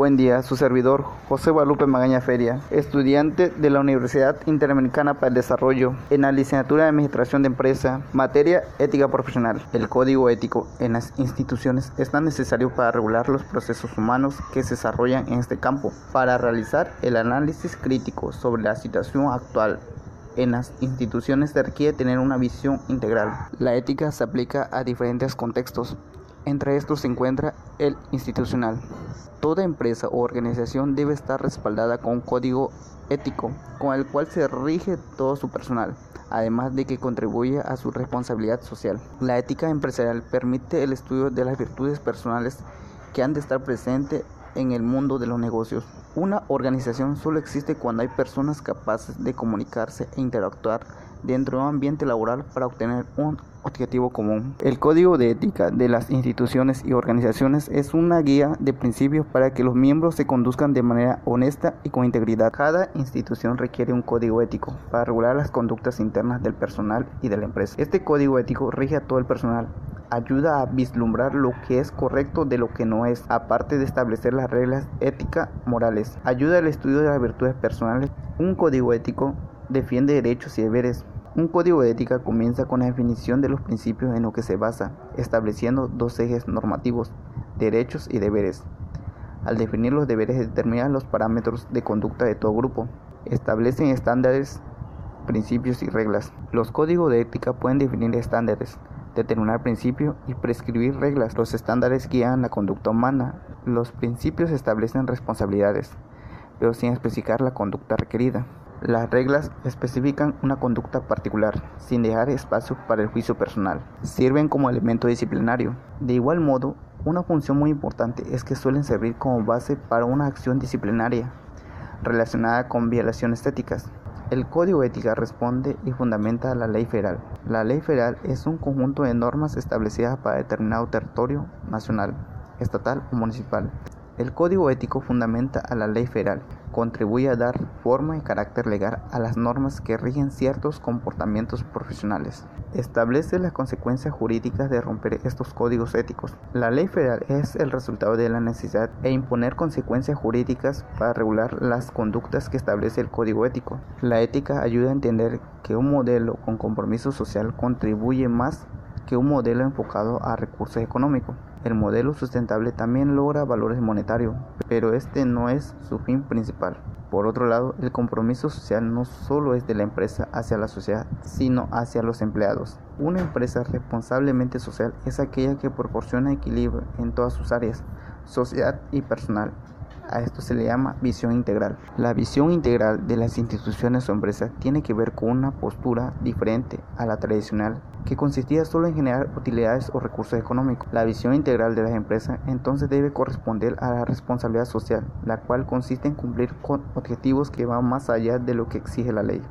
Buen día, su servidor José Guadalupe Magaña Feria, estudiante de la Universidad Interamericana para el Desarrollo en la licenciatura de Administración de Empresa, materia ética profesional. El código ético en las instituciones es tan necesario para regular los procesos humanos que se desarrollan en este campo, para realizar el análisis crítico sobre la situación actual en las instituciones se requiere tener una visión integral. La ética se aplica a diferentes contextos, entre estos se encuentra el institucional. Toda empresa o organización debe estar respaldada con un código ético con el cual se rige todo su personal, además de que contribuye a su responsabilidad social. La ética empresarial permite el estudio de las virtudes personales que han de estar presentes en el mundo de los negocios. Una organización solo existe cuando hay personas capaces de comunicarse e interactuar dentro de un ambiente laboral para obtener un objetivo común. El código de ética de las instituciones y organizaciones es una guía de principios para que los miembros se conduzcan de manera honesta y con integridad. Cada institución requiere un código ético para regular las conductas internas del personal y de la empresa. Este código ético rige a todo el personal, ayuda a vislumbrar lo que es correcto de lo que no es, aparte de establecer las reglas éticas morales. Ayuda al estudio de las virtudes personales. Un código ético defiende derechos y deberes. Un código de ética comienza con la definición de los principios en los que se basa, estableciendo dos ejes normativos, derechos y deberes. Al definir los deberes determinan los parámetros de conducta de todo grupo, establecen estándares, principios y reglas. Los códigos de ética pueden definir estándares, determinar principios y prescribir reglas. Los estándares guían la conducta humana. Los principios establecen responsabilidades, pero sin especificar la conducta requerida. Las reglas especifican una conducta particular, sin dejar espacio para el juicio personal. Sirven como elemento disciplinario. De igual modo, una función muy importante es que suelen servir como base para una acción disciplinaria relacionada con violaciones éticas. El Código Ética responde y fundamenta a la ley federal. La ley federal es un conjunto de normas establecidas para determinado territorio nacional, estatal o municipal. El Código Ético fundamenta a la ley federal, contribuye a dar forma y carácter legal a las normas que rigen ciertos comportamientos profesionales. Establece las consecuencias jurídicas de romper estos códigos éticos. La ley federal es el resultado de la necesidad de imponer consecuencias jurídicas para regular las conductas que establece el código ético. La ética ayuda a entender que un modelo con compromiso social contribuye más que un modelo enfocado a recursos económicos. El modelo sustentable también logra valores monetarios, pero este no es su fin principal. Por otro lado, el compromiso social no solo es de la empresa hacia la sociedad, sino hacia los empleados. Una empresa responsablemente social es aquella que proporciona equilibrio en todas sus áreas, sociedad y personal, a esto se le llama visión integral. La visión integral de las instituciones o empresas tiene que ver con una postura diferente a la tradicional, que consistía solo en generar utilidades o recursos económicos. La visión integral de las empresas entonces debe corresponder a la responsabilidad social, la cual consiste en cumplir con objetivos que van más allá de lo que exige la ley.